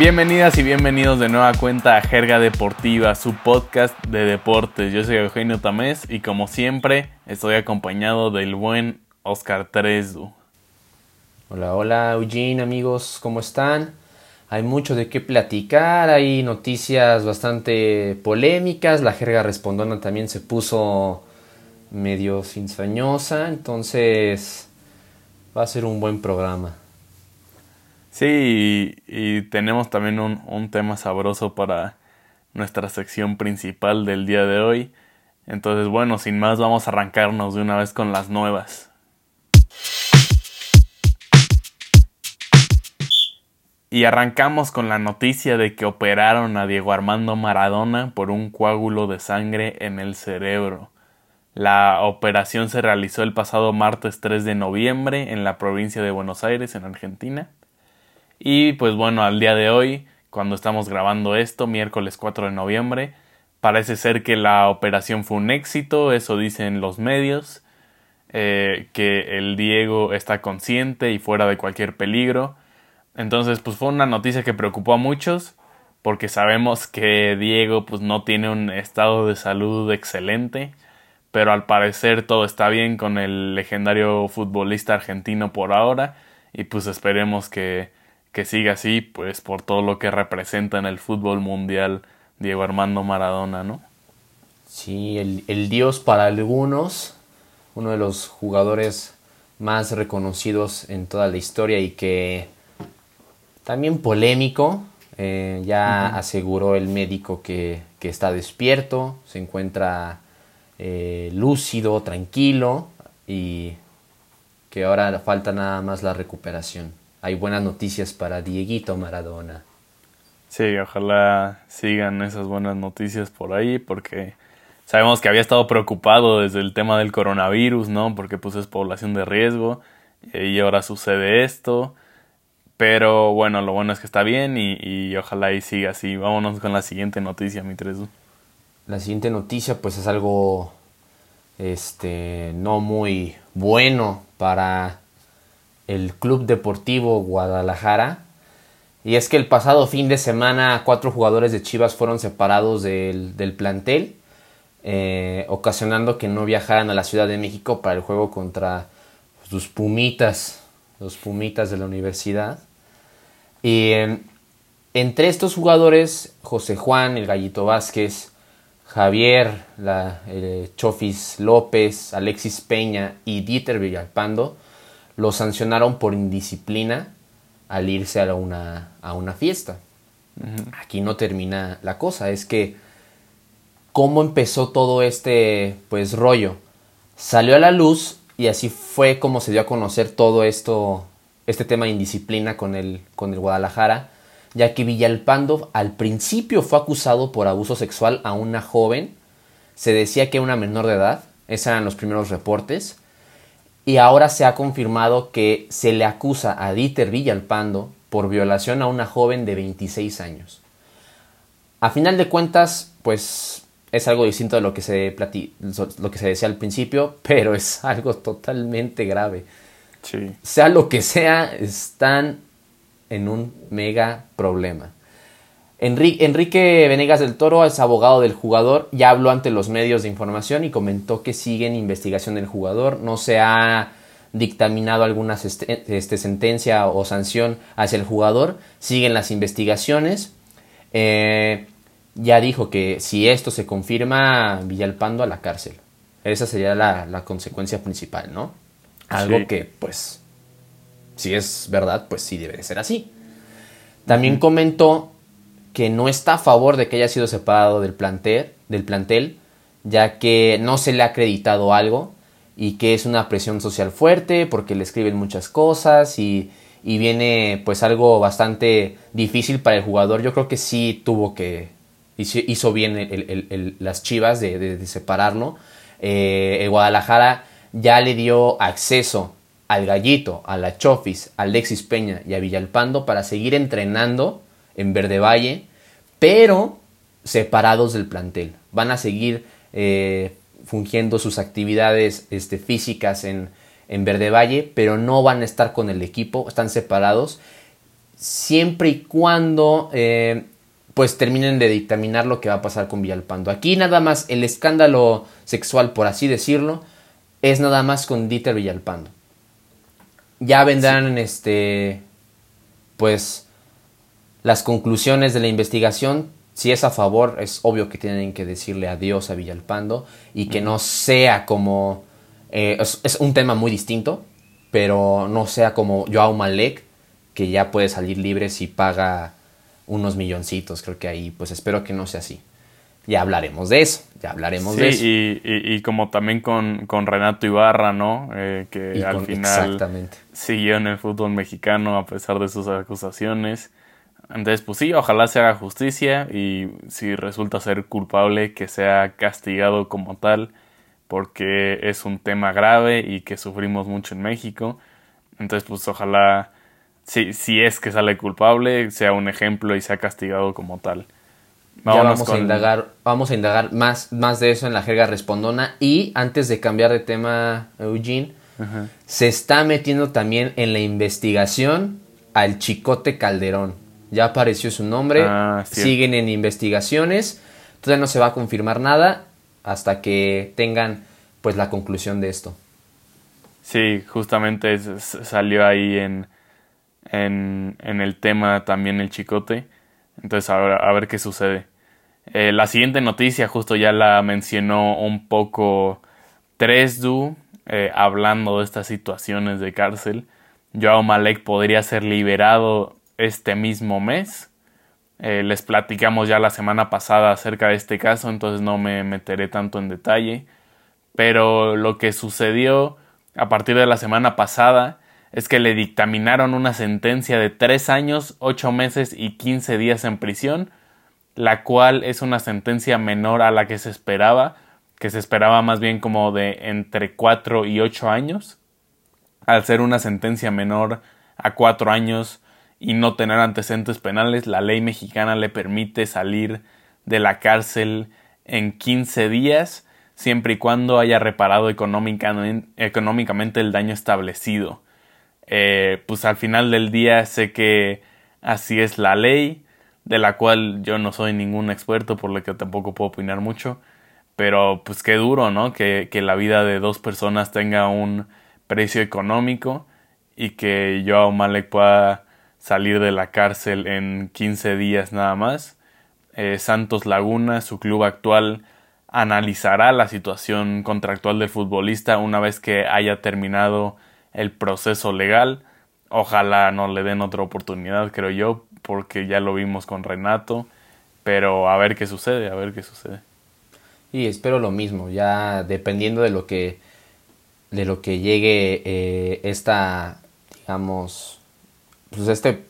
Bienvenidas y bienvenidos de nueva cuenta a Jerga Deportiva, su podcast de deportes. Yo soy Eugenio Tamés y como siempre estoy acompañado del buen Oscar Tresdu. Hola, hola Eugene, amigos, ¿cómo están? Hay mucho de qué platicar, hay noticias bastante polémicas, la jerga respondona también se puso medio cinzañosa, entonces va a ser un buen programa. Sí, y, tenemos también un, un, tema sabroso para nuestra sección principal del día de hoy. Entonces, bueno, sin más, vamos a arrancarnos de una vez con las nuevas. Y arrancamos con la noticia de que operaron a Diego Armando Maradona por un coágulo de sangre en el cerebro. La operación se realizó el pasado martes 3 de noviembre en la provincia de Buenos Aires, en Argentina. Y pues bueno, al día de hoy, cuando estamos grabando esto, miércoles 4 de noviembre, parece ser que la operación fue un éxito, eso dicen los medios, eh, que el Diego está consciente y fuera de cualquier peligro. Entonces, pues fue una noticia que preocupó a muchos, porque sabemos que Diego pues no tiene un estado de salud excelente, pero al parecer todo está bien con el legendario futbolista argentino por ahora, y pues esperemos que que siga así, pues por todo lo que representa en el fútbol mundial Diego Armando Maradona, ¿no? Sí, el, el dios para algunos, uno de los jugadores más reconocidos en toda la historia y que también polémico, eh, ya aseguró el médico que, que, está despierto, se encuentra eh, lúcido, tranquilo y que ahora falta nada más la recuperación hay buenas noticias para Dieguito Maradona. Sí, ojalá sigan esas buenas noticias por ahí porque sabemos que había estado preocupado desde el tema del coronavirus, ¿no? Porque pues es población de riesgo y ahora sucede esto. Pero bueno, lo bueno es que está bien y, y ojalá y siga así. Vámonos con la siguiente noticia, mi Tresu. La siguiente noticia pues es algo este no muy bueno para el Club Deportivo Guadalajara. Y es que el pasado fin de semana cuatro jugadores de Chivas fueron separados del, plantel, eh, ocasionando que no viajaran a la Ciudad de México para el juego contra sus Pumitas, los Pumitas de la universidad. Y entre estos jugadores, José Juan, el Gallito Vázquez, Javier, la, Chofis López, Alexis Peña y Dieter Villalpando, lo sancionaron por indisciplina al irse a una, a una fiesta. Aquí no termina la cosa, es que cómo empezó todo este pues rollo. Salió a la luz y así fue como se dio a conocer todo esto, este tema de indisciplina con el, con el Guadalajara, ya que Villalpando al principio fue acusado por abuso sexual a una joven, se decía que era una menor de edad, esos eran los primeros reportes, y ahora se ha confirmado que se le acusa a Dieter Villalpando por violación a una joven de 26 años. A final de cuentas, pues es algo distinto de lo que se, lo que se decía al principio, pero es algo totalmente grave. Sea lo que sea, están en un mega problema. Enrique Venegas del Toro es abogado del jugador, ya habló ante los medios de información y comentó que sigue en investigación del jugador, no se ha dictaminado alguna este, sentencia o sanción hacia el jugador, siguen las investigaciones. Eh, ya dijo que si esto se confirma, Villalpando a la cárcel. Esa sería la, consecuencia principal, ¿no? Algo que, pues, si es verdad, pues sí debe de ser así. También comentó que no está a favor de que haya sido separado del plantel, del plantel, ya que no se le ha acreditado algo y que es una presión social fuerte porque le escriben muchas cosas y, viene pues algo bastante difícil para el jugador. Yo creo que sí tuvo que, hizo bien las chivas de, separarlo. Eh, el Guadalajara ya le dio acceso al Gallito, a la Chofis, a Alexis Peña y a Villalpando para seguir entrenando en Verde Valle, pero separados del plantel. Van a seguir eh, fungiendo sus actividades este, físicas en, en Verde Valle, pero no van a estar con el equipo, están separados. siempre y cuando eh, pues terminen de dictaminar lo que va a pasar con Villalpando. Aquí nada más el escándalo sexual, por así decirlo, es nada más con Dieter Villalpando. Ya vendrán este pues las conclusiones de la investigación. Si es a favor, es obvio que tienen que decirle adiós a Villalpando y que no sea como... Eh, es, un tema muy distinto, pero no sea como Joao Malek, que ya puede salir libre si paga unos milloncitos. Creo que ahí, pues espero que no sea así. Ya hablaremos de eso, ya hablaremos de eso. Y, y, como también con, con, Renato Ibarra, ¿no? Eh, que al final siguió en el fútbol mexicano a pesar de sus acusaciones. Entonces, pues sí, ojalá se haga justicia y si resulta ser culpable, que sea castigado como tal, porque es un tema grave y que sufrimos mucho en México. Entonces, pues ojalá, si, si es que sale culpable, sea un ejemplo y sea castigado como tal. vamos a indagar, vamos a indagar más, más de eso en la jerga respondona. Y antes de cambiar de tema, Eugene, se está metiendo también en la investigación al Chicote Calderón ya apareció su nombre, ah, siguen en investigaciones, todavía no se va a confirmar nada hasta que tengan pues la conclusión de esto. Sí, justamente salió ahí en, en, en, el tema también el chicote. Entonces a ver, a ver qué sucede. Eh, la siguiente noticia justo ya la mencionó un poco Tresdu, eh, hablando de estas situaciones de cárcel. Joao Malek podría ser liberado este mismo mes. Eh, les platicamos ya la semana pasada acerca de este caso, entonces no me meteré tanto en detalle. Pero lo que sucedió a partir de la semana pasada es que le dictaminaron una sentencia de 3 años, 8 meses y 15 días en prisión, la cual es una sentencia menor a la que se esperaba, que se esperaba más bien como de entre 4 y 8 años. Al ser una sentencia menor a 4 años, y no tener antecedentes penales, la ley mexicana le permite salir de la cárcel en 15 días, siempre y cuando haya reparado económicamente el daño establecido. Eh, pues al final del día sé que así es la ley, de la cual yo no soy ningún experto, por lo que tampoco puedo opinar mucho, pero pues qué duro, ¿no? Que, que la vida de dos personas tenga un precio económico y que yo a Malek pueda salir de la cárcel en 15 días nada más. Eh, Santos Laguna, su club actual, analizará la situación contractual del futbolista una vez que haya terminado el proceso legal. Ojalá no le den otra oportunidad, creo yo, porque ya lo vimos con Renato. Pero a ver qué sucede, a ver qué sucede. Y espero lo mismo, ya dependiendo de lo que de lo que llegue eh, esta digamos pues este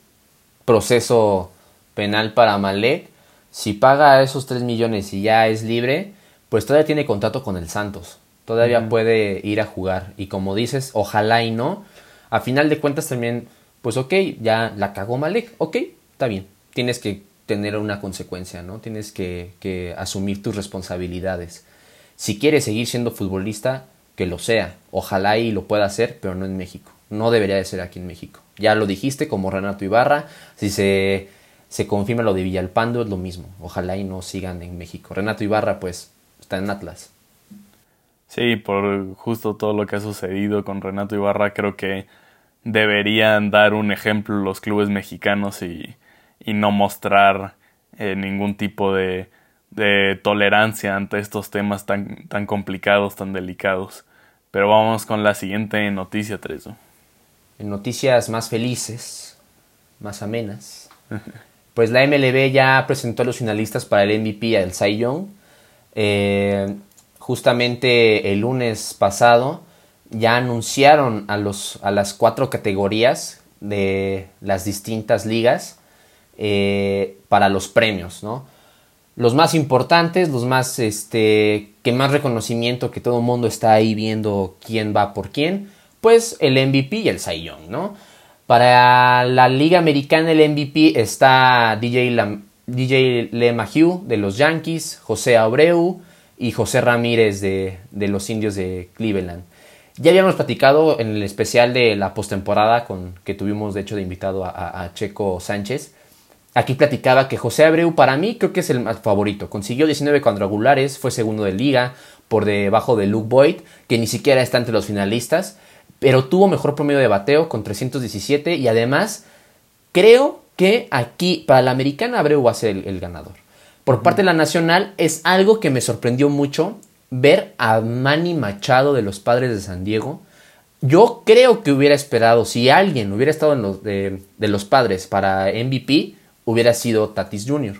proceso penal para Malek, si paga esos 3 millones y ya es libre, pues todavía tiene contrato con el Santos. Todavía puede ir a jugar. Y como dices, ojalá y no. A final de cuentas también, pues ok, ya la cagó Malek. Ok, está bien. Tienes que tener una consecuencia, ¿no? Tienes que, que asumir tus responsabilidades. Si quieres seguir siendo futbolista, que lo sea. Ojalá y lo pueda hacer, pero no en México. No debería de ser aquí en México. Ya lo dijiste como Renato Ibarra. Si se, se confirma lo de Villalpando es lo mismo. Ojalá y no sigan en México. Renato Ibarra pues está en Atlas. Sí, por justo todo lo que ha sucedido con Renato Ibarra creo que deberían dar un ejemplo los clubes mexicanos y, y no mostrar eh, ningún tipo de, de tolerancia ante estos temas tan, tan complicados, tan delicados. Pero vamos con la siguiente noticia, Treso en noticias más felices, más amenas, pues la MLB ya presentó a los finalistas para el MVP al Cy Young. Eh, justamente el lunes pasado ya anunciaron a, los, a las cuatro categorías de las distintas ligas eh, para los premios, ¿no? Los más importantes, los más, este, que más reconocimiento, que todo el mundo está ahí viendo quién va por quién pues el MVP y el Cy ¿no? Para la Liga Americana el MVP está DJ, DJ LeMahieu de los Yankees, José Abreu y José Ramírez de, los Indios de Cleveland. Ya habíamos platicado en el especial de la postemporada con que tuvimos de hecho de invitado a, Checo Sánchez. Aquí platicaba que José Abreu para mí creo que es el más favorito. Consiguió 19 cuadrangulares, fue segundo de liga por debajo de Luke Boyd, que ni siquiera está entre los finalistas, pero tuvo mejor promedio de bateo con 317 y además creo que aquí para la americana Abreu va a ser el, ganador. Por parte de la nacional es algo que me sorprendió mucho ver a Manny Machado de los Padres de San Diego. Yo creo que hubiera esperado, si alguien hubiera estado en los, de, los Padres para MVP, hubiera sido Tatis Jr.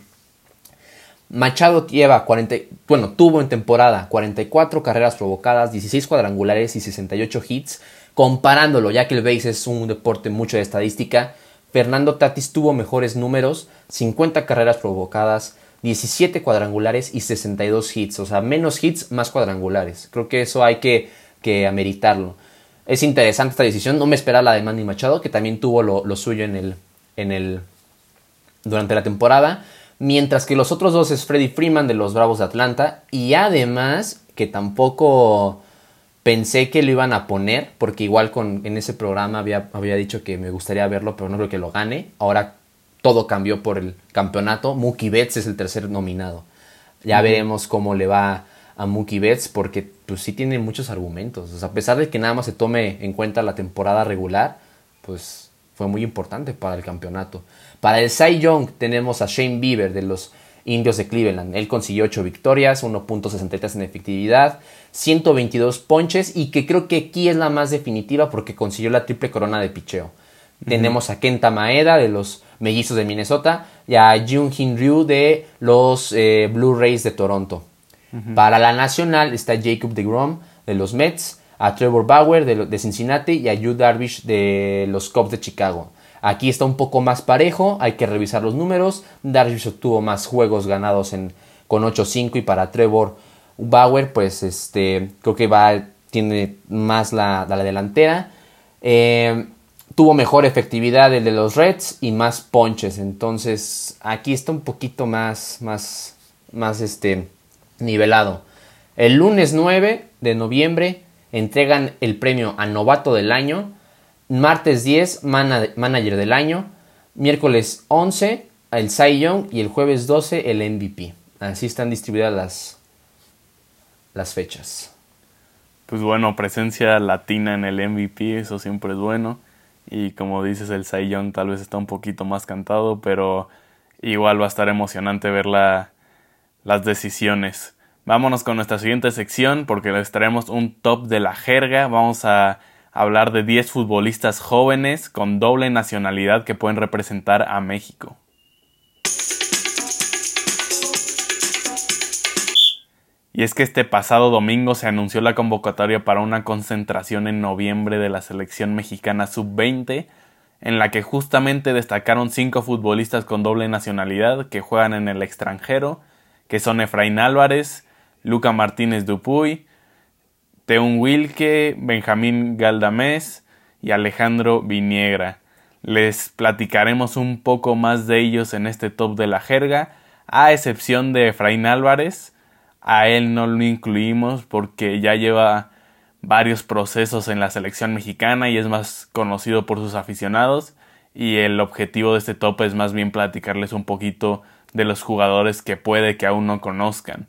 Machado lleva 40, bueno, tuvo en temporada 44 carreras provocadas, 16 cuadrangulares y 68 hits. Comparándolo, ya que el base es un deporte mucho de estadística, Fernando Tatis tuvo mejores números, 50 carreras provocadas, 17 cuadrangulares y 62 hits. O sea, menos hits, más cuadrangulares. Creo que eso hay que, que ameritarlo. Es interesante esta decisión. No me esperaba la de Manny Machado, que también tuvo lo, suyo en el, en el, durante la temporada. Mientras que los otros dos es Freddie Freeman de los Bravos de Atlanta. Y además, que tampoco pensé que lo iban a poner, porque igual con, en ese programa había, había dicho que me gustaría verlo, pero no creo que lo gane. Ahora todo cambió por el campeonato. Mookie Betts es el tercer nominado. Ya veremos cómo le va a Mookie Betts porque pues sí tiene muchos argumentos. a pesar de que nada más se tome en cuenta la temporada regular, pues fue muy importante para el campeonato. Para el Cy Young tenemos a Shane Bieber de los Indios de Cleveland. Él consiguió 8 victorias, 1.63 en efectividad, 122 ponches y que creo que aquí es la más definitiva porque consiguió la triple corona de picheo. Tenemos a Kenta Maeda de los Mellizos de Minnesota y a Jung Hin Ryu de los eh, Blue Rays de Toronto. Para la nacional está Jacob DeGrom de los Mets, a Trevor Bauer de, Cincinnati y a Yu Darvish de los Cubs de Chicago. Aquí está un poco más parejo, hay que revisar los números. Darvish obtuvo más juegos ganados en, con 8-5 y para Trevor Bauer, pues este, creo que va, tiene más la, la delantera. Eh, tuvo mejor efectividad el de los Reds y más ponches. Entonces aquí está un poquito más, más, más este, nivelado. El lunes 9 de noviembre entregan el premio a novato del año. Martes 10, manager del año. Miércoles 11, el Cy Young. Y el jueves 12, el MVP. Así están distribuidas las, las fechas. Pues bueno, presencia latina en el MVP, eso siempre es bueno. Y como dices, el Cy Young tal vez está un poquito más cantado, pero igual va a estar emocionante ver las decisiones. Vámonos con nuestra siguiente sección porque les traemos un top de la jerga. Vamos a hablar de 10 futbolistas jóvenes con doble nacionalidad que pueden representar a México. Y es que este pasado domingo se anunció la convocatoria para una concentración en noviembre de la selección mexicana sub-20, en la que justamente destacaron cinco futbolistas con doble nacionalidad que juegan en el extranjero, que son Efraín Álvarez, Luca Martínez Dupuy, Teun Wilke, Benjamín Galdamés y Alejandro Viniegra. Les platicaremos un poco más de ellos en este top de la jerga, a excepción de Efraín Álvarez, a él no lo incluimos porque ya lleva varios procesos en la selección mexicana y es más conocido por sus aficionados y el objetivo de este top es más bien platicarles un poquito de los jugadores que puede que aún no conozcan.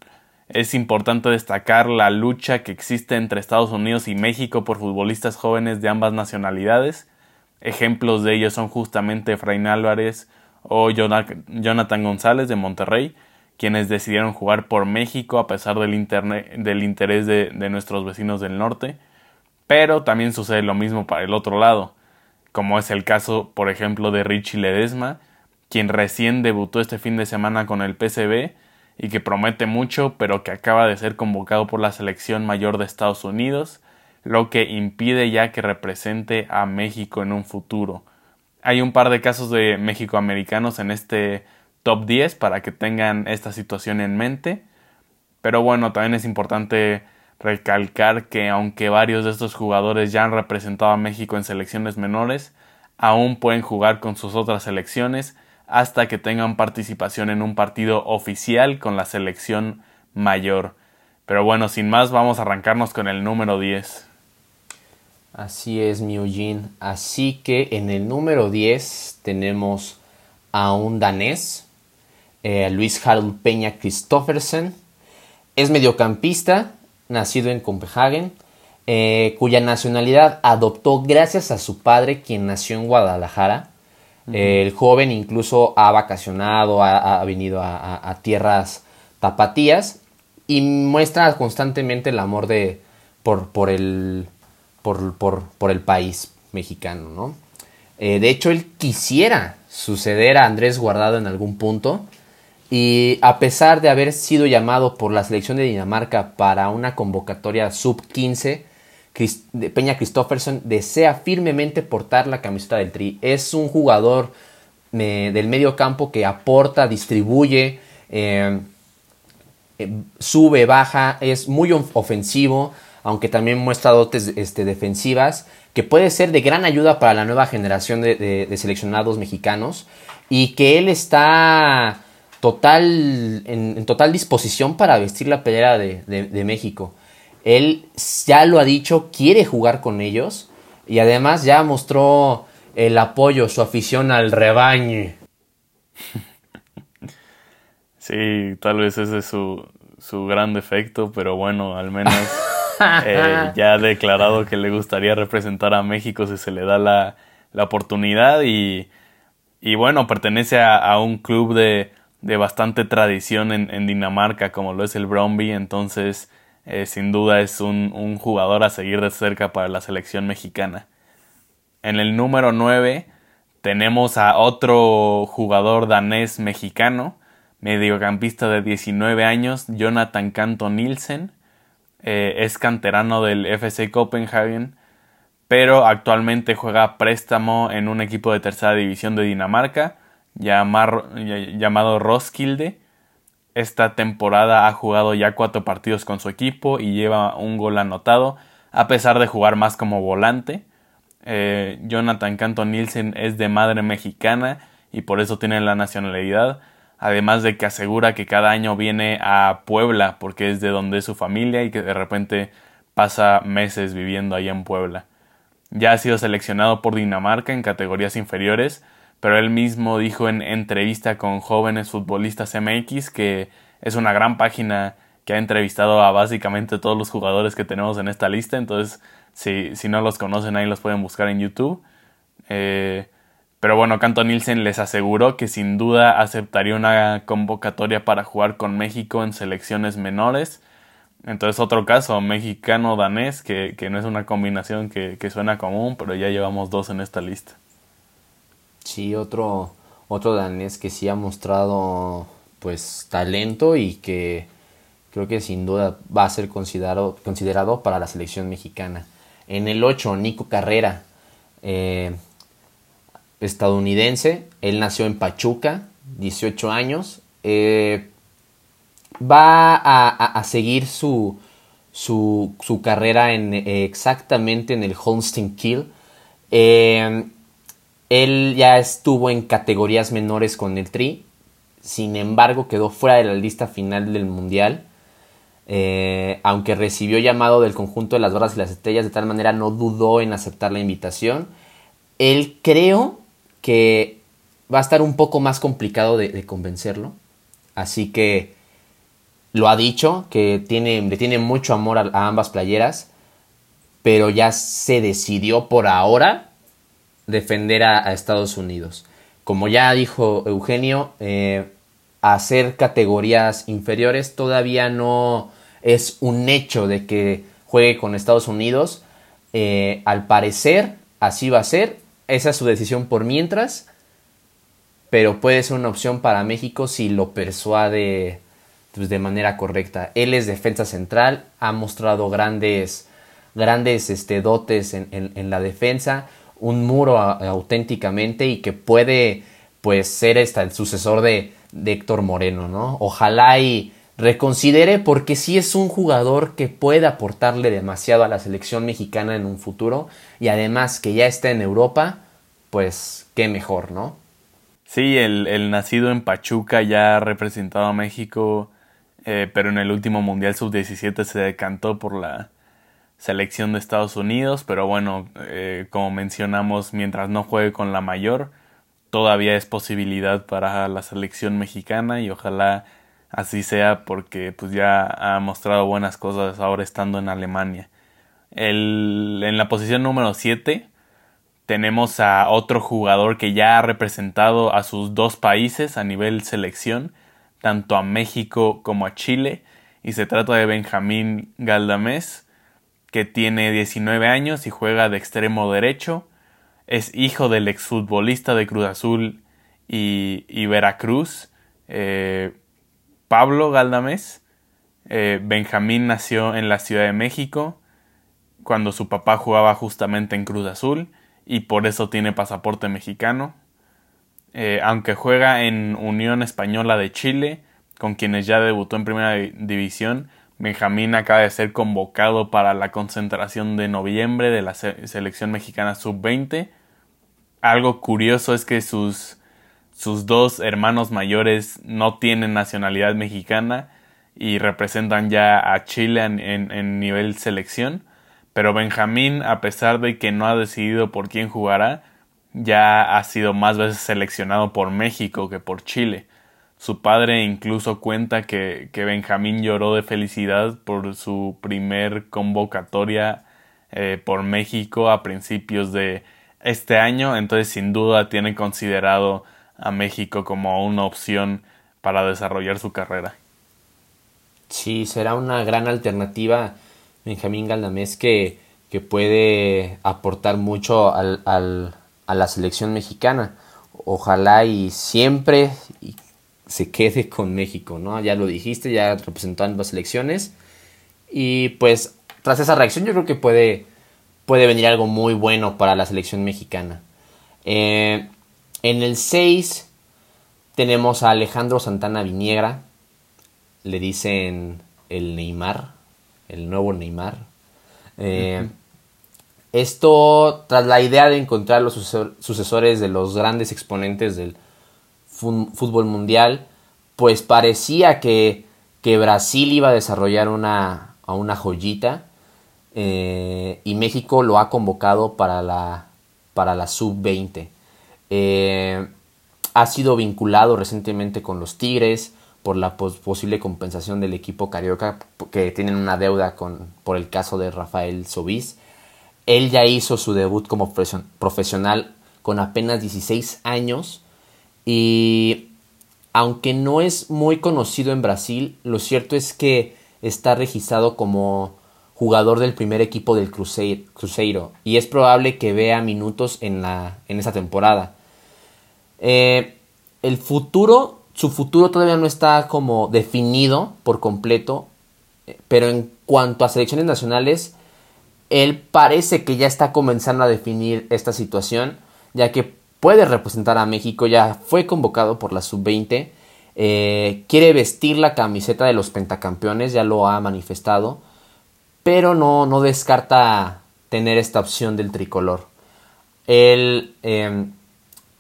Es importante destacar la lucha que existe entre Estados Unidos y México por futbolistas jóvenes de ambas nacionalidades. Ejemplos de ellos son justamente Efraín Álvarez o Jonathan González de Monterrey, quienes decidieron jugar por México a pesar del, interés de, de nuestros vecinos del norte. Pero también sucede lo mismo para el otro lado, como es el caso, por ejemplo, de Richie Ledesma, quien recién debutó este fin de semana con el PCB y que promete mucho, pero que acaba de ser convocado por la selección mayor de Estados Unidos, lo que impide ya que represente a México en un futuro. Hay un par de casos de México-americanos en este top 10 para que tengan esta situación en mente. Pero bueno, también es importante recalcar que aunque varios de estos jugadores ya han representado a México en selecciones menores, aún pueden jugar con sus otras selecciones hasta que tengan participación en un partido oficial con la selección mayor. Pero bueno, sin más, vamos a arrancarnos con el número 10. Así es, Eugene. Así que en el número 10 tenemos a un danés, eh, Luis Harold Peña Christoffersen. Es mediocampista, nacido en Copenhagen, eh, cuya nacionalidad adoptó gracias a su padre, quien nació en Guadalajara. El joven incluso ha vacacionado, ha, venido a, tierras tapatías y muestra constantemente el amor de, por, por, el, por, el país mexicano. ¿no? Eh, de hecho, él quisiera suceder a Andrés Guardado en algún punto. Y a pesar de haber sido llamado por la selección de Dinamarca para una convocatoria sub-15, Peña Christofferson desea firmemente portar la camiseta del Tri. Es un jugador del medio campo que aporta, distribuye, eh, eh, sube, baja, es muy ofensivo, aunque también muestra dotes este, defensivas, que puede ser de gran ayuda para la nueva generación de, seleccionados mexicanos y que él está total, en, total disposición para vestir la pelea de México. Él ya lo ha dicho, quiere jugar con ellos y además ya mostró el apoyo, su afición al rebaño. Sí, tal vez ese es su, su gran defecto, pero bueno, al menos eh, ya ha declarado que le gustaría representar a México si se le da la, la oportunidad y, y, bueno, pertenece a, un club de, de bastante tradición en, en, Dinamarca como lo es el Bromby, entonces eh, sin duda es un, jugador a seguir de cerca para la selección mexicana. En el número 9 tenemos a otro jugador danés mexicano, mediocampista de 19 años, Jonathan Canto Nielsen. Eh, es canterano del FC Copenhagen, pero actualmente juega préstamo en un equipo de tercera división de Dinamarca llamado Roskilde esta temporada ha jugado ya cuatro partidos con su equipo y lleva un gol anotado, a pesar de jugar más como volante. Eh, Jonathan Canto Nielsen es de madre mexicana y por eso tiene la nacionalidad, además de que asegura que cada año viene a Puebla porque es de donde es su familia y que de repente pasa meses viviendo ahí en Puebla. Ya ha sido seleccionado por Dinamarca en categorías inferiores, pero él mismo dijo en entrevista con jóvenes futbolistas MX que es una gran página que ha entrevistado a básicamente todos los jugadores que tenemos en esta lista, entonces si, si no los conocen ahí los pueden buscar en YouTube. Eh, pero bueno, Canto Nielsen les aseguró que sin duda aceptaría una convocatoria para jugar con México en selecciones menores. Entonces otro caso, mexicano-danés, que, que, no es una combinación que, que suena común, pero ya llevamos dos en esta lista. Sí, otro, otro danés que sí ha mostrado pues talento y que creo que sin duda va a ser considerado, considerado para la selección mexicana. En el 8, Nico Carrera, eh, estadounidense, él nació en Pachuca, 18 años, eh, va a, seguir su, su, carrera en, exactamente en el Holstein Kill. Él ya estuvo en categorías menores con el Tri, sin embargo quedó fuera de la lista final del Mundial. Eh, aunque recibió llamado del conjunto de las barras y las estrellas, de tal manera no dudó en aceptar la invitación. Él creo que va a estar un poco más complicado de, convencerlo. Así que lo ha dicho, que tiene, le tiene mucho amor a ambas playeras, pero ya se decidió por ahora defender a, Estados Unidos. Como ya dijo Eugenio, eh, hacer categorías inferiores todavía no es un hecho de que juegue con Estados Unidos. Eh, al parecer, así va a ser. Esa es su decisión por mientras. Pero puede ser una opción para México si lo persuade pues, de manera correcta. Él es defensa central, ha mostrado grandes, grandes este, dotes en, en la defensa un muro auténticamente y que puede pues ser el sucesor de, Héctor Moreno, ¿no? Ojalá y reconsidere porque sí es un jugador que puede aportarle demasiado a la selección mexicana en un futuro y además que ya está en Europa, pues qué mejor, ¿no? Sí, el, nacido en Pachuca ya ha representado a México, eh, pero en el último Mundial Sub-17 se decantó por la selección de Estados Unidos, pero bueno, eh, como mencionamos, mientras no juegue con la mayor, todavía es posibilidad para la selección mexicana y ojalá así sea porque pues ya ha mostrado buenas cosas ahora estando en Alemania. en la posición número 7 tenemos a otro jugador que ya ha representado a sus dos países a nivel selección, tanto a México como a Chile, y se trata de Benjamín Galdamés, que tiene 19 años y juega de extremo derecho, es hijo del exfutbolista de Cruz Azul y, Veracruz, eh, Pablo Galdamés. Eh, Benjamín nació en la Ciudad de México cuando su papá jugaba justamente en Cruz Azul y por eso tiene pasaporte mexicano. Eh, aunque juega en Unión Española de Chile, con quienes ya debutó en Primera División, Benjamín acaba de ser convocado para la concentración de noviembre de la selección mexicana sub-20. Algo curioso es que sus, sus dos hermanos mayores no tienen nacionalidad mexicana y representan ya a Chile en, en nivel selección pero Benjamín, a pesar de que no ha decidido por quién jugará, ya ha sido más veces seleccionado por México que por Chile. Su padre incluso cuenta que, que Benjamín lloró de felicidad por su primer convocatoria eh, por México a principios de este año, entonces sin duda tiene considerado a México como una opción para desarrollar su carrera. Sí, será una gran alternativa Benjamín Galdamés que, que puede aportar mucho al, a la selección mexicana. Ojalá y siempre se quede con México, ¿no? Ya lo dijiste, ya representó ambas selecciones. Y pues tras esa reacción yo creo que puede, puede venir algo muy bueno para la selección mexicana. Eh, en el 6 tenemos a Alejandro Santana Viniegra, le dicen el Neymar, el nuevo Neymar. Eh, esto tras la idea de encontrar los sucesores de los grandes exponentes del fútbol mundial, pues parecía que, que Brasil iba a desarrollar una, a una joyita eh, y México lo ha convocado para la, para la sub-20. Eh, ha sido vinculado recientemente con los Tigres, por la posible compensación del equipo carioca que tienen una deuda con, por el caso de Rafael Sobis. Él ya hizo su debut como profesional con apenas 16 años y aunque no es muy conocido en Brasil, lo cierto es que está registrado como jugador del primer equipo del Cruzeiro, y es probable que vea minutos en, la, en esa temporada. Eh, el futuro su futuro todavía no está como definido por completo, pero en cuanto a selecciones nacionales, él parece que ya está comenzando a definir esta situación, ya que puede representar a México, ya fue convocado por la sub-20, eh, quiere vestir la camiseta de los pentacampeones, ya lo ha manifestado, pero no, no descarta tener esta opción del tricolor. Él eh,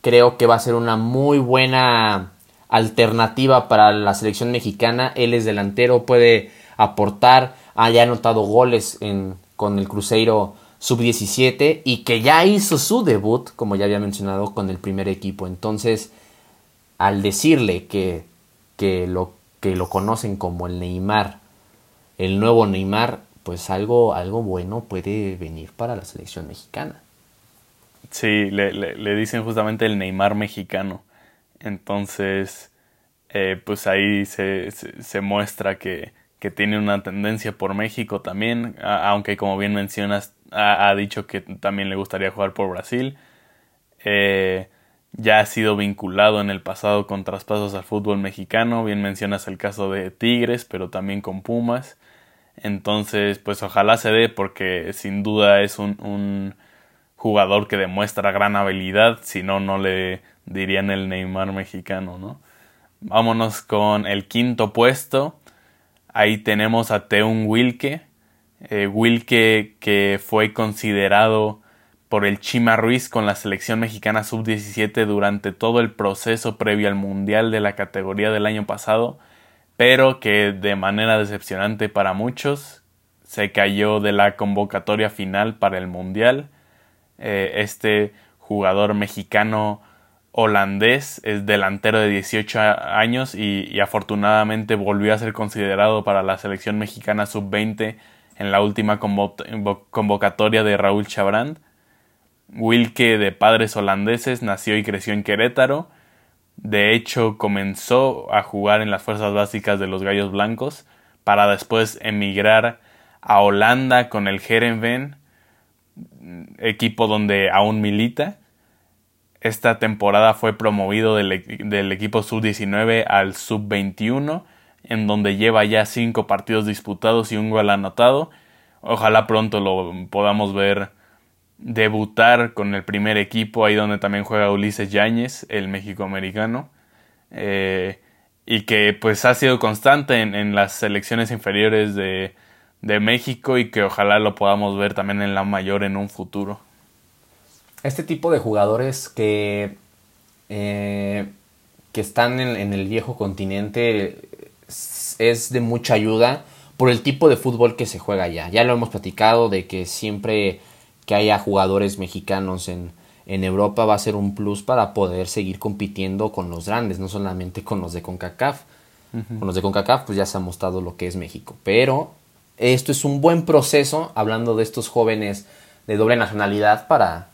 creo que va a ser una muy buena alternativa para la selección mexicana. Él es delantero, puede aportar, haya anotado goles en, con el Cruzeiro sub-17 y que ya hizo su debut, como ya había mencionado, con el primer equipo. Entonces, al decirle que, que, lo, que lo conocen como el Neymar, el nuevo Neymar, pues algo, algo bueno puede venir para la selección mexicana. Sí, le, le dicen justamente el Neymar mexicano. Entonces, eh, pues ahí se, se, muestra que, que, tiene una tendencia por México también, aunque como bien mencionas, ha, dicho que también le gustaría jugar por Brasil. Eh, ya ha sido vinculado en el pasado con traspasos al fútbol mexicano, bien mencionas el caso de Tigres, pero también con Pumas. Entonces, pues ojalá se dé porque sin duda es un, jugador que demuestra gran habilidad, si no, no le dirían el Neymar mexicano, ¿no? Vámonos con el quinto puesto. Ahí tenemos a Teun Wilke. Eh, Wilke que fue considerado por el Chima Ruiz con la selección mexicana sub-17 durante todo el proceso previo al Mundial de la categoría del año pasado, pero que de manera decepcionante para muchos se cayó de la convocatoria final para el Mundial. Eh, este jugador mexicano holandés es delantero de 18 años y, afortunadamente volvió a ser considerado para la selección mexicana sub-20 en la última convocatoria de Raúl Chabrand. Wilke, de padres holandeses, nació y creció en Querétaro. De hecho, comenzó a jugar en las fuerzas básicas de los Gallos Blancos para después emigrar a Holanda con el Herenveen, equipo donde aún milita. Esta temporada fue promovido del, e-, equipo sub-19 al sub-21, en donde lleva ya cinco partidos disputados y un gol anotado. Ojalá pronto lo podamos ver debutar con el primer equipo, ahí donde también juega Ulises Yáñez, el México-americano, eh, y que pues ha sido constante en, las selecciones inferiores de, de, México y que ojalá lo podamos ver también en la mayor en un futuro. Este tipo de jugadores que, eh, que están en, en el viejo continente es de mucha ayuda por el tipo de fútbol que se juega allá. Ya lo hemos platicado de que siempre que haya jugadores mexicanos en, en Europa va a ser un plus para poder seguir compitiendo con los grandes, no solamente con los de CONCACAF. Con los de CONCACAF pues ya se ha mostrado lo que es México. Pero esto es un buen proceso, hablando de estos jóvenes de doble nacionalidad, para,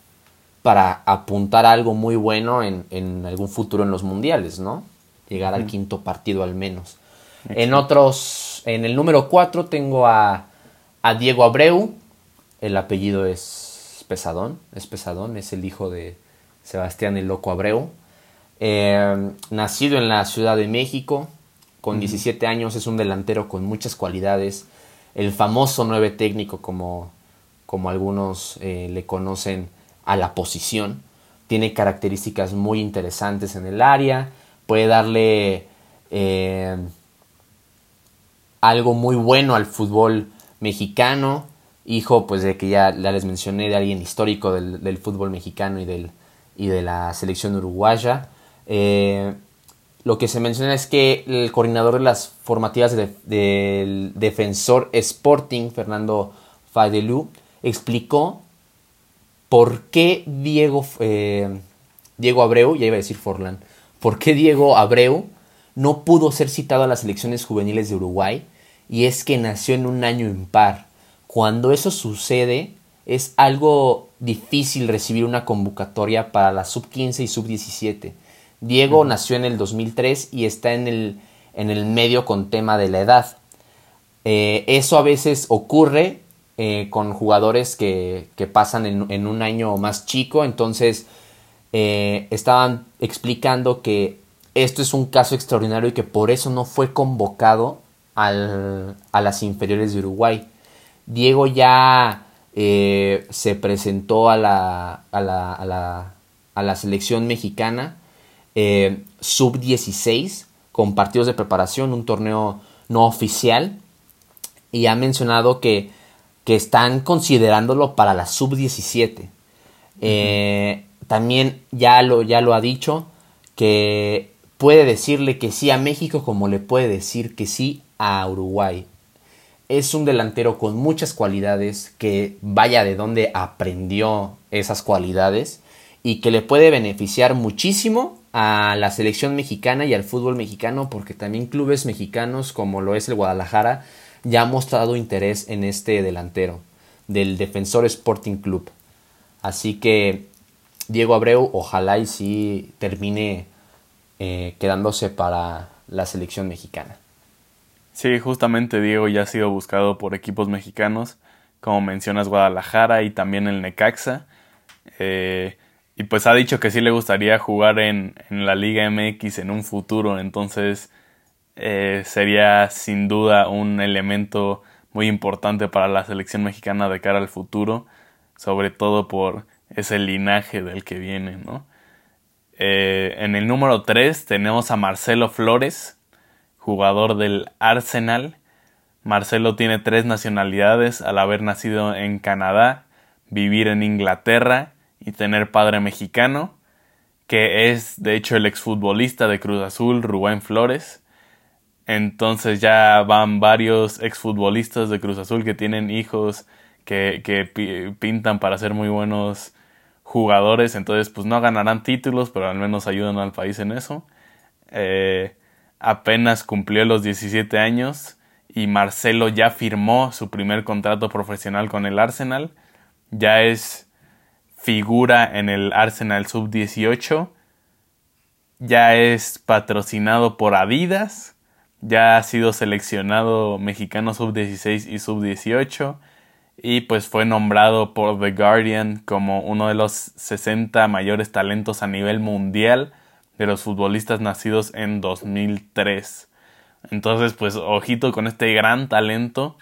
para apuntar a algo muy bueno en, en algún futuro en los mundiales, ¿no? Llegar al quinto partido al menos. En otros, en el número 4 tengo a, a Diego Abreu, el apellido es Pesadón, es Pesadón, es el hijo de Sebastián el Loco Abreu. Eh, nacido en la Ciudad de México, con 17 años, es un delantero con muchas cualidades. El famoso nueve técnico, como, como algunos eh, le conocen a la posición. Tiene características muy interesantes en el área. Puede darle eh, algo muy bueno al fútbol mexicano hijo pues de que ya, les mencioné de alguien histórico del, fútbol mexicano y, del, y de la selección uruguaya. Eh, lo que se menciona es que el coordinador de las formativas del defensor Sporting, Fernando Fadelú, explicó por qué Diego, eh, Diego Abreu, ya iba a decir Forlán, por qué Diego Abreu no pudo ser citado a las selecciones juveniles de Uruguay y es que nació en un año impar cuando eso sucede, es algo difícil recibir una convocatoria para la sub 15 y sub 17. Diego nació en el 2003 y está en el, en el medio con tema de la edad. Eh, eso a veces ocurre eh, con jugadores que, pasan en, un año más chico, entonces eh, estaban explicando que esto es un caso extraordinario y que por eso no fue convocado al, a las inferiores de Uruguay. Diego ya eh, se presentó a la, a la, a la, a la selección mexicana eh, sub-16 con partidos de preparación, un torneo no oficial, y ha mencionado que, que están considerándolo para la sub-17. Eh, también ya lo, ya lo ha dicho, que puede decirle que sí a México como le puede decir que sí a Uruguay es un delantero con muchas cualidades, que vaya de donde aprendió esas cualidades y que le puede beneficiar muchísimo a la selección mexicana y al fútbol mexicano porque también clubes mexicanos como lo es el Guadalajara ya han mostrado interés en este delantero del Defensor Sporting Club. Así que Diego Abreu ojalá y sí termine eh, quedándose para la selección mexicana. Sí, justamente Diego ya ha sido buscado por equipos mexicanos, como mencionas Guadalajara y también el Necaxa. Eh, y pues ha dicho que sí le gustaría jugar en, la Liga MX en un futuro, entonces eh, sería sin duda un elemento muy importante para la selección mexicana de cara al futuro, sobre todo por ese linaje del que viene, ¿no? Eh, en el número 3 tenemos a Marcelo Flores, jugador del Arsenal. Marcelo tiene tres nacionalidades al haber nacido en Canadá, vivir en Inglaterra y tener padre mexicano, que es de hecho el exfutbolista de Cruz Azul, Rubén Flores. Entonces ya van varios exfutbolistas de Cruz Azul que tienen hijos que, pintan para ser muy buenos jugadores. Entonces pues no ganarán títulos, pero al menos ayudan al país en eso. Eh, apenas cumplió los 17 años y Marcelo ya firmó su primer contrato profesional con el Arsenal. Ya es figura en el Arsenal Sub-18. Ya es patrocinado por Adidas. Ya ha sido seleccionado mexicano Sub-16 y Sub-18. Y pues fue nombrado por The Guardian como uno de los 60 mayores talentos a nivel mundial de los futbolistas nacidos en 2003. Entonces, pues ojito con este gran talento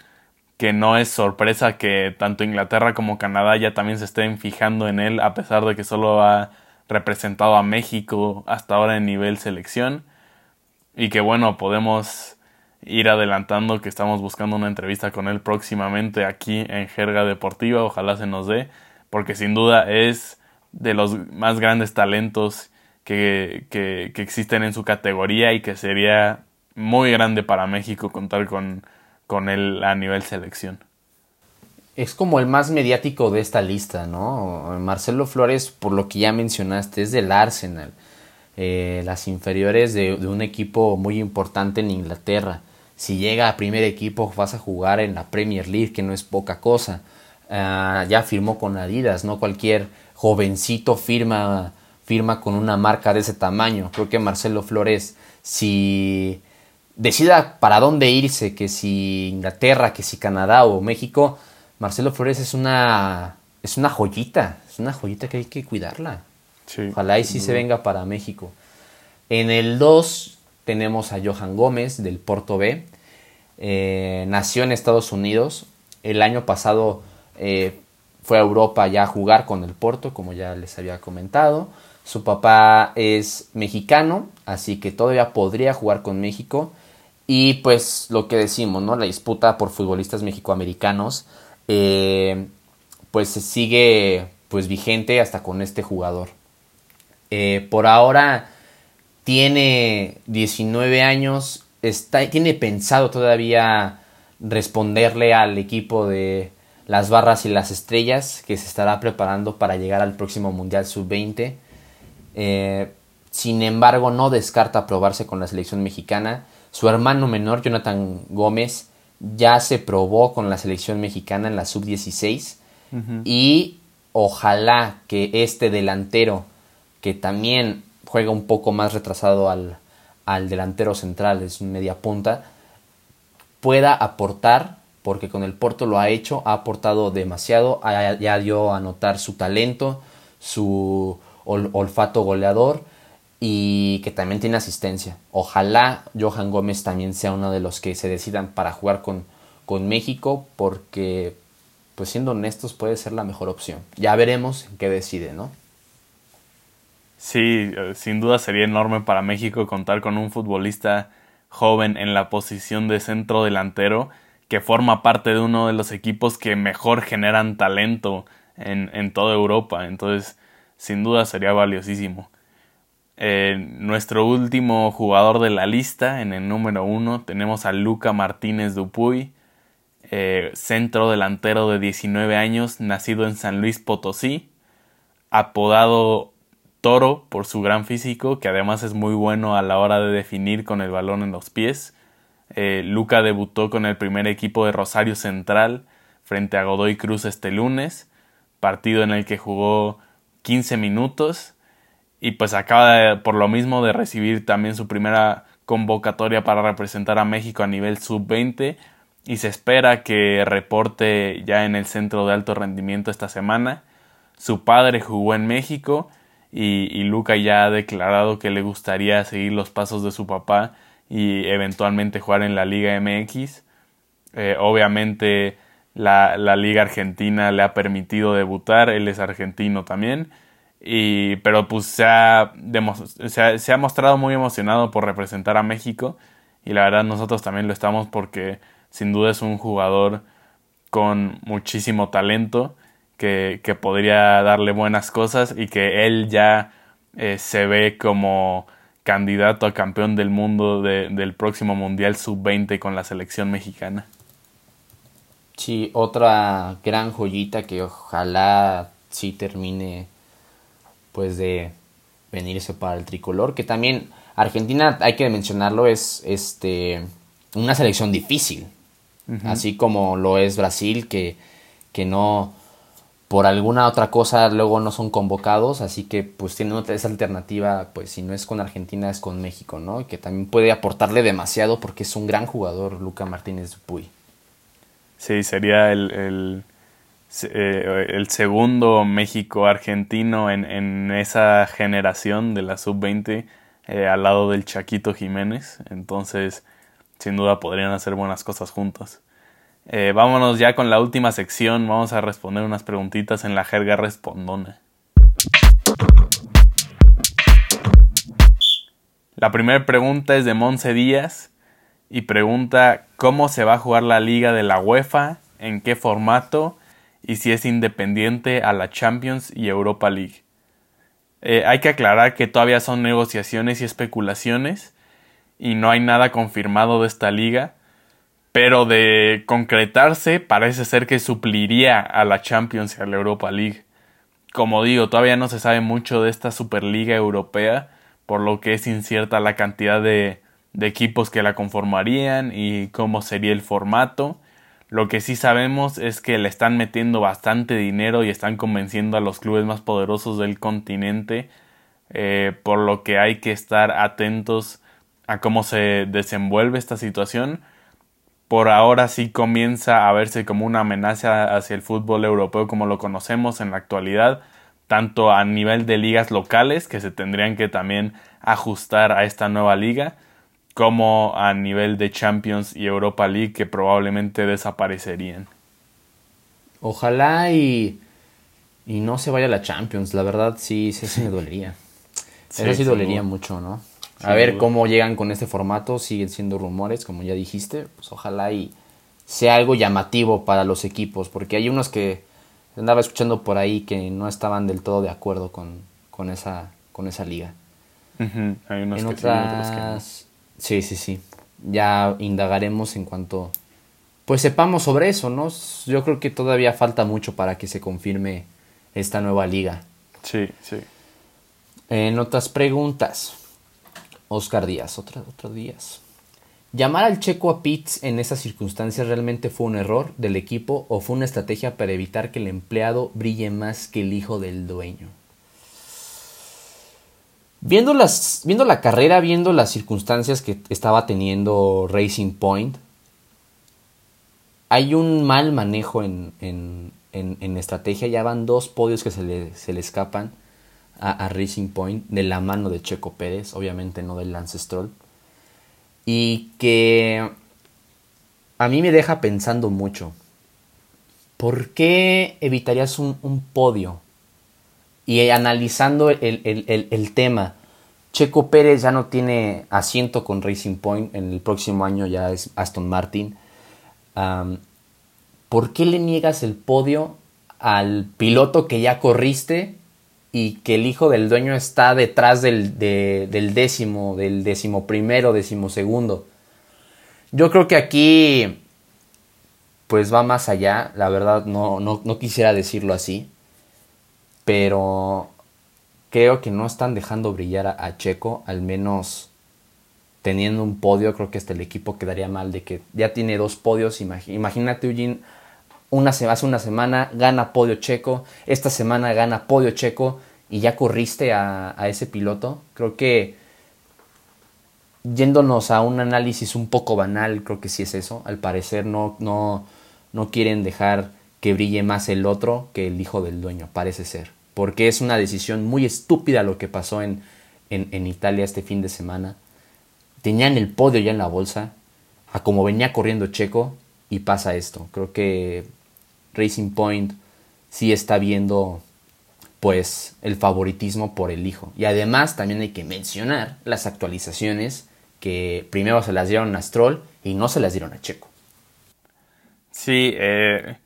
que no es sorpresa que tanto Inglaterra como Canadá ya también se estén fijando en él a pesar de que solo ha representado a México hasta ahora en nivel selección y que bueno, podemos ir adelantando que estamos buscando una entrevista con él próximamente aquí en Jerga Deportiva, ojalá se nos dé, porque sin duda es de los más grandes talentos que, que, existen en su categoría y que sería muy grande para México contar con, con él a nivel selección. Es como el más mediático de esta lista, ¿no? Marcelo Flores, por lo que ya mencionaste, es del Arsenal, eh, las inferiores de, un equipo muy importante en Inglaterra. Si llega a primer equipo vas a jugar en la Premier League, que no es poca cosa. Ah, ya firmó con Adidas, no cualquier jovencito firma firma con una marca de ese tamaño. Creo que Marcelo Flores, si decida para dónde irse, que si Inglaterra, que si Canadá o México, Marcelo Flores es una, es una joyita, es una joyita que hay que cuidarla. Ojalá y sí se venga para México. En el 2 tenemos a Johan Gómez del Porto B. Eh, nació en Estados Unidos. El año pasado eh, fue a Europa ya a jugar con el Porto, como ya les había comentado. Su papá es mexicano, así que todavía podría jugar con México. Y pues lo que decimos, ¿no? La disputa por futbolistas mexicoamericanos, eh, pues sigue pues vigente hasta con este jugador. Eh, por ahora tiene 19 años, está, tiene pensado todavía responderle al equipo de las barras y las estrellas que se estará preparando para llegar al próximo Mundial Sub-20. Eh, sin embargo, no descarta probarse con la selección mexicana. Su hermano menor, Jonathan Gómez, ya se probó con la selección mexicana en la sub-16 y ojalá que este delantero, que también juega un poco más retrasado al, al delantero central, es media punta, pueda aportar, porque con el Porto lo ha hecho, ha aportado demasiado, ya dio a notar su talento, su olfato goleador y que también tiene asistencia. Ojalá Johan Gómez también sea uno de los que se decidan para jugar con, con México porque, pues siendo honestos, puede ser la mejor opción. Ya veremos qué decide, ¿no? Sí, eh, sin duda sería enorme para México contar con un futbolista joven en la posición de centro delantero que forma parte de uno de los equipos que mejor generan talento en, en toda Europa. Entonces, sin duda sería valiosísimo. Eh, nuestro último jugador de la lista, en el número uno, tenemos a Luca Martínez Dupuy, eh, centro delantero de 19 años, nacido en San Luis Potosí, apodado Toro por su gran físico, que además es muy bueno a la hora de definir con el balón en los pies. Eh, Luca debutó con el primer equipo de Rosario Central frente a Godoy Cruz este lunes, partido en el que jugó 15 minutos y pues acaba por lo mismo de recibir también su primera convocatoria para representar a México a nivel sub-20 y se espera que reporte ya en el centro de alto rendimiento esta semana. Su padre jugó en México y, y Luca ya ha declarado que le gustaría seguir los pasos de su papá y eventualmente jugar en la Liga MX. Eh, obviamente la, la, Liga Argentina le ha permitido debutar, él es argentino también, y, pero pues se ha, se, ha mostrado muy emocionado por representar a México y la verdad nosotros también lo estamos porque sin duda es un jugador con muchísimo talento que, que podría darle buenas cosas y que él ya eh, se ve como candidato a campeón del mundo del próximo Mundial Sub-20 con la selección mexicana. Sí, otra gran joyita que ojalá sí termine pues de venirse para el tricolor, que también Argentina, hay que mencionarlo, es este una selección difícil, así como lo es Brasil, que, que no, por alguna otra cosa luego no son convocados, así que pues tienen esa alternativa, pues si no es con Argentina es con México, ¿no? Que también puede aportarle demasiado porque es un gran jugador Luca Martínez Dupuy. Sí, sería el, el, eh, segundo México-argentino en, en, esa generación de la sub-20 eh, al lado del Chaquito Jiménez, entonces sin duda podrían hacer buenas cosas juntos. Eh, vámonos ya con la última sección. Vamos a responder unas preguntitas en la jerga respondona. La primera pregunta es de Monse Díaz y pregunta cómo se va a jugar la liga de la UEFA, en qué formato y si es independiente a la Champions y Europa League. Eh, hay que aclarar que todavía son negociaciones y especulaciones y no hay nada confirmado de esta liga, pero de concretarse parece ser que supliría a la Champions y a la Europa League. Como digo, todavía no se sabe mucho de esta Superliga Europea, por lo que es incierta la cantidad de, de equipos que la conformarían y cómo sería el formato. Lo que sí sabemos es que le están metiendo bastante dinero y están convenciendo a los clubes más poderosos del continente, eh, por lo que hay que estar atentos a cómo se desenvuelve esta situación por ahora sí comienza a verse como una amenaza hacia el fútbol europeo como lo conocemos en la actualidad, tanto a nivel de ligas locales que se tendrían que también ajustar a esta nueva liga, como a nivel de Champions y Europa League que probablemente desaparecerían. Ojalá y, y no se vaya a la Champions, la verdad sí, sí, me dolería. Sí, Eso sí dolería mucho, ¿no? a ver cómo llegan con este formato, siguen siendo rumores, como ya dijiste, pues ojalá y sea algo llamativo para los equipos, porque hay unos que andaba escuchando por ahí que no estaban del todo de acuerdo con, con, esa, con esa liga. Hay unos en otras... Sí, sí, sí. Ya indagaremos en cuanto pues sepamos sobre eso, ¿no? Yo creo que todavía falta mucho para que se confirme esta nueva liga. Sí, sí. En otras preguntas. Oscar Díaz, otra, otro Díaz. ¿Llamar al checo a Pitts en esas circunstancias realmente fue un error del equipo o fue una estrategia para evitar que el empleado brille más que el hijo del dueño? Viendo, las, viendo la carrera, viendo las circunstancias que estaba teniendo Racing Point, hay un mal manejo en, en, en, estrategia. Ya van dos podios que se le, se le escapan a, Racing Point de la mano de Checo Pérez, obviamente no del Lance Stroll. Y que a mí me deja pensando mucho. ¿Por qué evitarías un, podio? Y analizando el, tema, Checo Pérez ya no tiene asiento con Racing Point, en el próximo año ya es Aston Martin. ¿Por qué le niegas el podio al piloto que ya corriste y que el hijo del dueño está detrás del, décimo, del décimo primero, décimo segundo. Yo creo que aquí pues va más allá, la verdad no, no, quisiera decirlo así, pero creo que no están dejando brillar a, Checo, al menos teniendo un podio, creo que hasta el equipo quedaría mal de que ya tiene dos podios, imagínate Eugene, una, hace una semana gana podio checo, esta semana gana podio checo y ya corriste a, ese piloto. Creo que yéndonos a un análisis un poco banal, creo que sí es eso. Al parecer no, no, no quieren dejar que brille más el otro que el hijo del dueño, parece ser. Porque es una decisión muy estúpida lo que pasó en, en, Italia este fin de semana. Tenían el podio ya en la bolsa, a como venía corriendo Checo, y pasa esto. Creo que Racing Point sí está viendo pues el favoritismo por el hijo. Y además también hay que mencionar las actualizaciones que primero se las dieron a Stroll y no se las dieron a Checo. Sí, eh,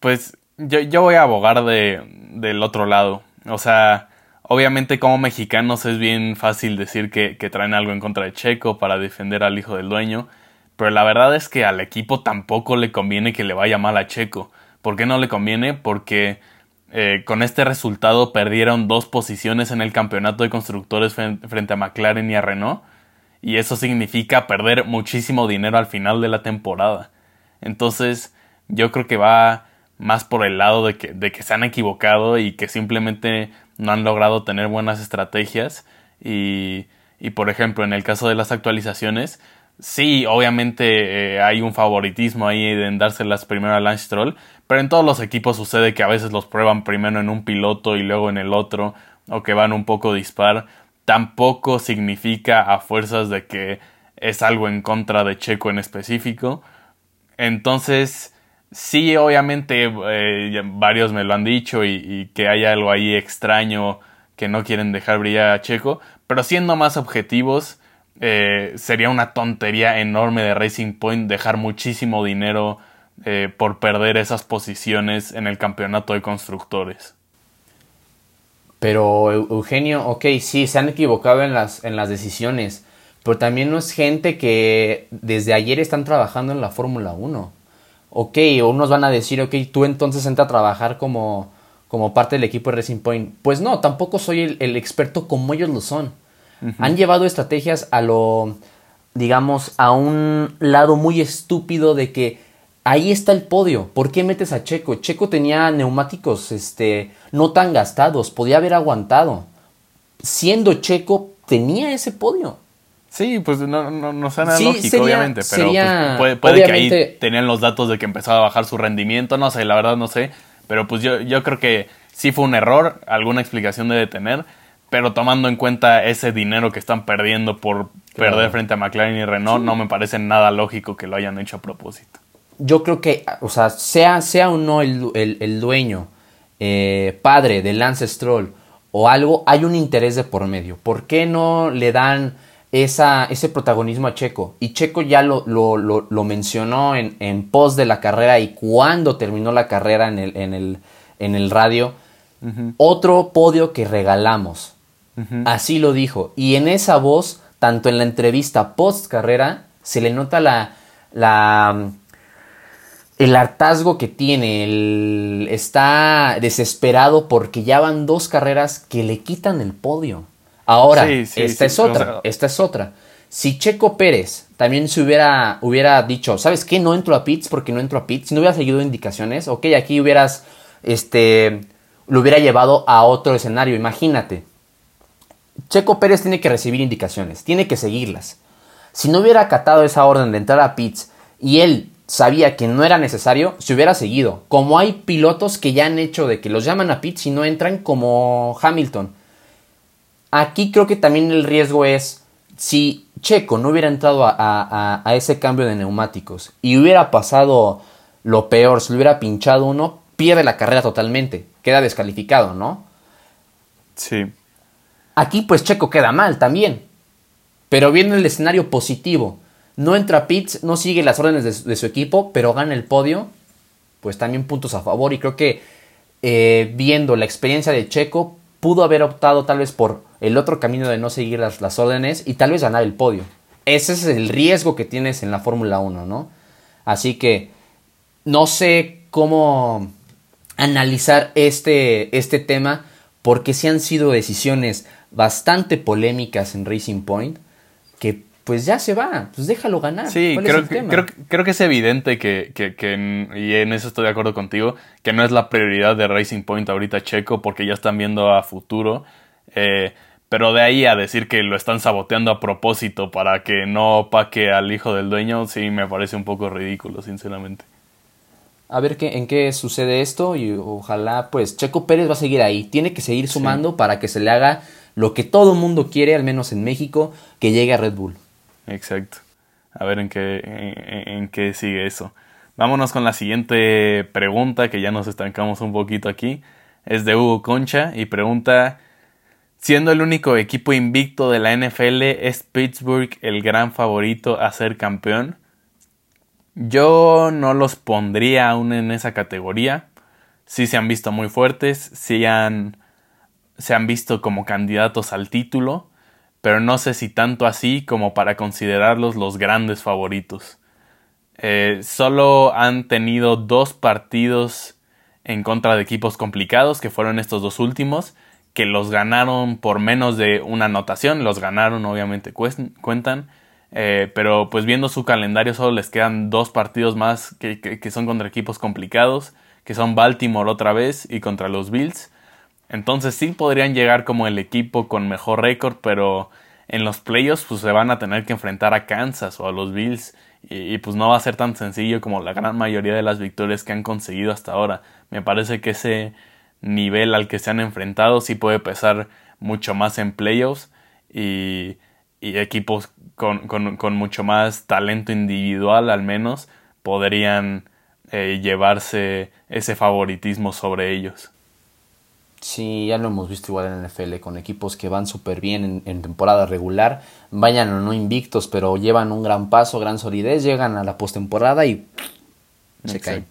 pues yo, yo, voy a abogar de, del otro lado. O sea, Obviamente como mexicanos es bien fácil decir que, que, traen algo en contra de Checo para defender al hijo del dueño, pero la verdad es que al equipo tampoco le conviene que le vaya mal a Checo. ¿Por qué no le conviene? Porque eh, con este resultado perdieron dos posiciones en el campeonato de constructores frente a McLaren y a Renault, y eso significa perder muchísimo dinero al final de la temporada. Entonces, yo creo que va más por el lado de que, de que se han equivocado y que simplemente no han logrado tener buenas estrategias. Y, y por ejemplo en el caso de las actualizaciones sí obviamente eh, hay un favoritismo ahí en dárselas primero a Lance Stroll pero en todos los equipos sucede que a veces los prueban primero en un piloto y luego en el otro o que van un poco dispar. Tampoco significa a fuerzas de que es algo en contra de Checo en específico. Entonces Sí, obviamente eh, varios me lo han dicho y, que hay algo ahí extraño que no quieren dejar brillar a Checo, pero siendo más objetivos, eh, sería una tontería enorme de Racing Point dejar muchísimo dinero eh, por perder esas posiciones en el campeonato de constructores. Pero Eugenio, ok, sí, se han equivocado en las, en las decisiones, pero también no es gente que desde ayer están trabajando en la Fórmula 1 ok, o unos van a decir, ok, tú entonces entra a trabajar como, como parte del equipo de Racing Point. Pues no, tampoco soy el, experto como ellos lo son. Han llevado estrategias a lo, digamos, a un lado muy estúpido de que ahí está el podio. ¿Por qué metes a Checo? Checo tenía neumáticos este, no tan gastados, podía haber aguantado. Siendo Checo, tenía ese podio. Sí, pues no, no, no suena lógico, obviamente, pero pues, puede, que ahí tenían los datos de que empezaba a bajar su rendimiento, no sé, la verdad no sé, pero pues yo, yo creo que sí fue un error, alguna explicación debe tener, pero tomando en cuenta ese dinero que están perdiendo por perder frente a McLaren y Renault, no me parece nada lógico que lo hayan hecho a propósito. Yo creo que, o sea, sea, sea o no el, el, dueño, eh, padre de Lance Stroll o algo, hay un interés de por medio. ¿Por qué no le dan esa, ese protagonismo a Checo. Y Checo ya lo, lo, mencionó en, en post de la carrera y cuando terminó la carrera en el, en el, en el radio. Otro podio que regalamos. Así lo dijo. Y en esa voz, tanto en la entrevista post carrera, se le nota la, la el hartazgo que tiene, el, está desesperado porque ya van dos carreras que le quitan el podio. Ahora, esta es otra, esta es otra. Si Checo Pérez también se hubiera, hubiera dicho, ¿sabes qué? No entro a pits porque no entro a pits. Si no hubiera seguido indicaciones, ok, aquí hubieras, este, lo hubiera llevado a otro escenario. Imagínate. Checo Pérez tiene que recibir indicaciones, tiene que seguirlas. Si no hubiera acatado esa orden de entrar a pits y él sabía que no era necesario, se hubiera seguido. Como hay pilotos que ya han hecho de que los llaman a pits y no entran como Hamilton Aquí creo que también el riesgo es si Checo no hubiera entrado a, ese cambio de neumáticos y hubiera pasado lo peor, si le hubiera pinchado uno, pierde la carrera totalmente, queda descalificado, ¿no? Sí. Aquí pues Checo queda mal también, pero viene el escenario positivo. No entra a pits, no sigue las órdenes de, su equipo, pero gana el podio, pues también puntos a favor y creo que eh, viendo la experiencia de Checo, pudo haber optado tal vez por el otro camino de no seguir las, órdenes y tal vez ganar el podio. Ese es el riesgo que tienes en la Fórmula 1, ¿no? Así que no sé cómo analizar este, este tema porque sí han sido decisiones bastante polémicas en Racing Point pues ya se va, pues déjalo ganar. Sí, creo, creo, creo, que es evidente que, que, que, y en eso estoy de acuerdo contigo, que no es la prioridad de Racing Point ahorita Checo porque ya están viendo a futuro. Eh, pero de ahí a decir que lo están saboteando a propósito para que no opaque al hijo del dueño, sí me parece un poco ridículo, sinceramente. A ver qué, en qué sucede esto y ojalá pues Checo Pérez va a seguir ahí. Tiene que seguir sumando para que se le haga lo que todo mundo quiere, al menos en México, que llegue a Red Bull. Exacto. A ver en qué, en qué sigue eso. Vámonos con la siguiente pregunta, que ya nos estancamos un poquito aquí. Es de Hugo Concha y pregunta Siendo el único equipo invicto de la NFL, ¿es Pittsburgh el gran favorito a ser campeón? Yo no los pondría aún en esa categoría. Sí se han visto muy fuertes, sí han, se han visto como candidatos al título, pero no sé si tanto así como para considerarlos los grandes favoritos. Eh, solo han tenido dos partidos en contra de equipos complicados, que fueron estos dos últimos, que los ganaron por menos de una anotación, los ganaron obviamente cuentan, eh, pero pues viendo su calendario solo les quedan dos partidos más que, que, son contra equipos complicados, que son Baltimore otra vez y contra los Bills. Entonces sí podrían llegar como el equipo con mejor récord, pero en los playoffs pues se van a tener que enfrentar a Kansas o a los Bills y, pues no va a ser tan sencillo como la gran mayoría de las victorias que han conseguido hasta ahora. Me parece que ese nivel al que se han enfrentado sí puede pesar mucho más en playoffs y, equipos con, con, mucho más talento individual al menos podrían eh, llevarse ese favoritismo sobre ellos. Sí, ya lo hemos visto igual en NFL, con equipos que van súper bien en, temporada regular, vayan o no invictos, pero llevan un gran paso, gran solidez, llegan a la postemporada y se caen.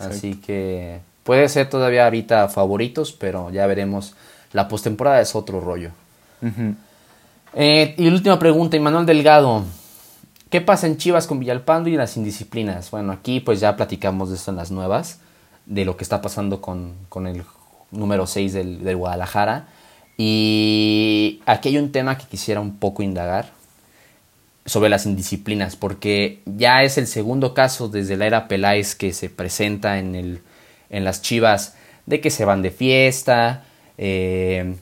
Así que puede ser todavía ahorita favoritos, pero ya veremos. La postemporada es otro rollo. Eh, y la última pregunta, Manuel Delgado. ¿Qué pasa en Chivas con Villalpando y las indisciplinas? Bueno, aquí pues ya platicamos de esto en las nuevas, de lo que está pasando con, con el número 6 del, Guadalajara. Y aquí hay un tema que quisiera un poco indagar sobre las indisciplinas, porque ya es el segundo caso desde la era Peláez que se presenta en, el, en las chivas de que se van de fiesta, eh,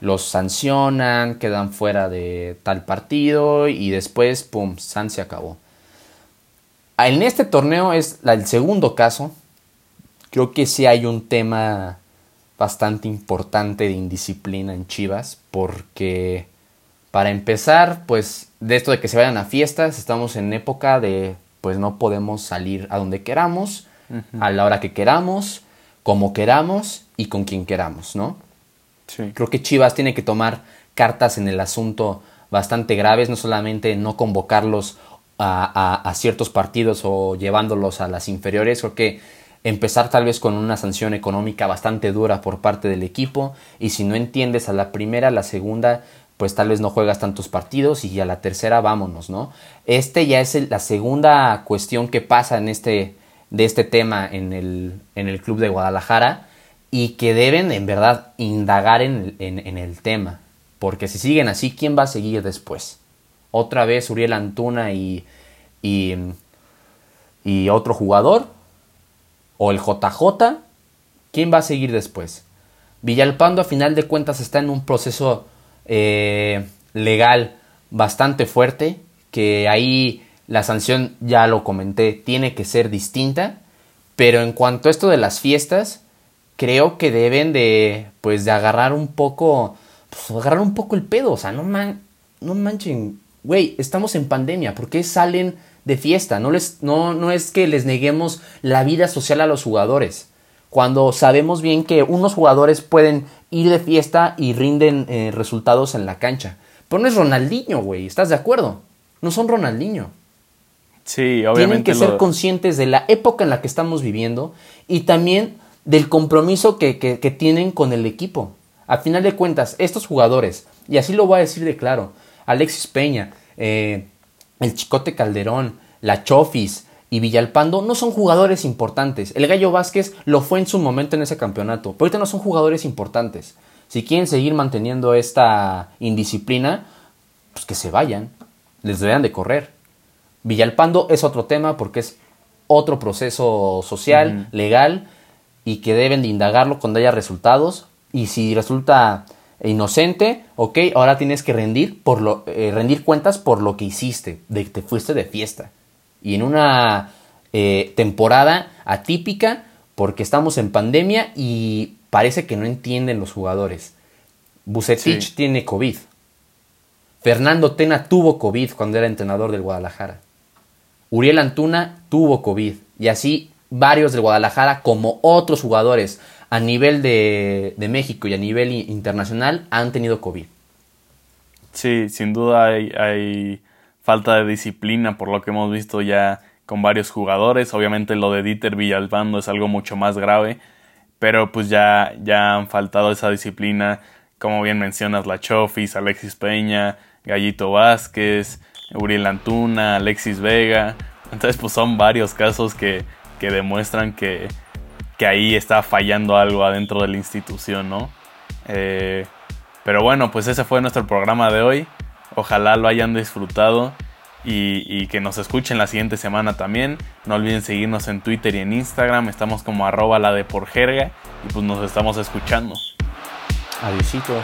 los sancionan, quedan fuera de tal partido y después, ¡pum!, San se acabó. En este torneo es el segundo caso. Creo que sí hay un tema bastante importante de indisciplina en Chivas porque para empezar, pues de esto de que se vayan a fiestas, estamos en época de pues no podemos salir a donde queramos, a la hora que queramos, como queramos y con quien queramos, ¿no? Creo que Chivas tiene que tomar cartas en el asunto bastante graves, no solamente no convocarlos a, a ciertos partidos o llevándolos a las inferiores, creo que empezar tal vez con una sanción económica bastante dura por parte del equipo y si no entiendes a la primera, a la segunda, pues tal vez no juegas tantos partidos y a la tercera vámonos, ¿no? Este ya es la segunda cuestión que pasa en este, de este tema en el, en el club de Guadalajara y que deben en verdad indagar en, en el tema, porque si siguen así, ¿quién va a seguir después? Otra vez Uriel Antuna y, y, y otro jugador, o el JJ, ¿quién va a seguir después? Villalpando a final de cuentas está en un proceso eh, legal bastante fuerte, que ahí la sanción, ya lo comenté, tiene que ser distinta, pero en cuanto a esto de las fiestas, creo que deben de, pues, de agarrar un poco, pues, agarrar un poco el pedo, o sea, no, man, no manchen, güey, estamos en pandemia, ¿por qué salen de fiesta. No, les, no, no es que les neguemos la vida social a los jugadores. Cuando sabemos bien que unos jugadores pueden ir de fiesta y rinden eh, resultados en la cancha. Pero no es Ronaldinho, güey. ¿Estás de acuerdo? No son Ronaldinho. Sí, obviamente. Tienen que ser conscientes de la época en la que estamos viviendo y también del compromiso que, que tienen con el equipo. A final de cuentas, estos jugadores, y así lo voy a decir de claro, Alexis Peña, eh, el Chicote Calderón, la Chofis y Villalpando no son jugadores importantes. El Gallo Vázquez lo fue en su momento en ese campeonato, pero ahorita no son jugadores importantes. Si quieren seguir manteniendo esta indisciplina, pues que se vayan, les deberían de correr. Villalpando es otro tema porque es otro proceso social, legal, y que deben de indagarlo cuando haya resultados. Y si resulta inocente, ok, ahora tienes que rendir, por lo, eh, rendir cuentas por lo que hiciste, de que te fuiste de fiesta. Y en una eh, temporada atípica, porque estamos en pandemia y parece que no entienden los jugadores. Bucetich tiene COVID. Fernando Tena tuvo COVID cuando era entrenador del Guadalajara. Uriel Antuna tuvo COVID. Y así varios del Guadalajara, como otros jugadores a nivel de, México y a nivel internacional han tenido COVID. Sí, sin duda hay, falta de disciplina por lo que hemos visto ya con varios jugadores. Obviamente lo de Dieter Villalpando es algo mucho más grave, pero pues ya, ya han faltado esa disciplina como bien mencionas, la Chofis, Alexis Peña, Gallito Vázquez, Uriel Antuna, Alexis Vega. Entonces, pues son varios casos que, que demuestran que, que, ahí está fallando algo adentro de la institución, ¿no? Eh, pero bueno, pues ese fue nuestro programa de hoy. Ojalá lo hayan disfrutado y, que nos escuchen la siguiente semana también. No olviden seguirnos en Twitter y en Instagram. Estamos como arroba la de por jerga y pues nos estamos escuchando. Adiósito.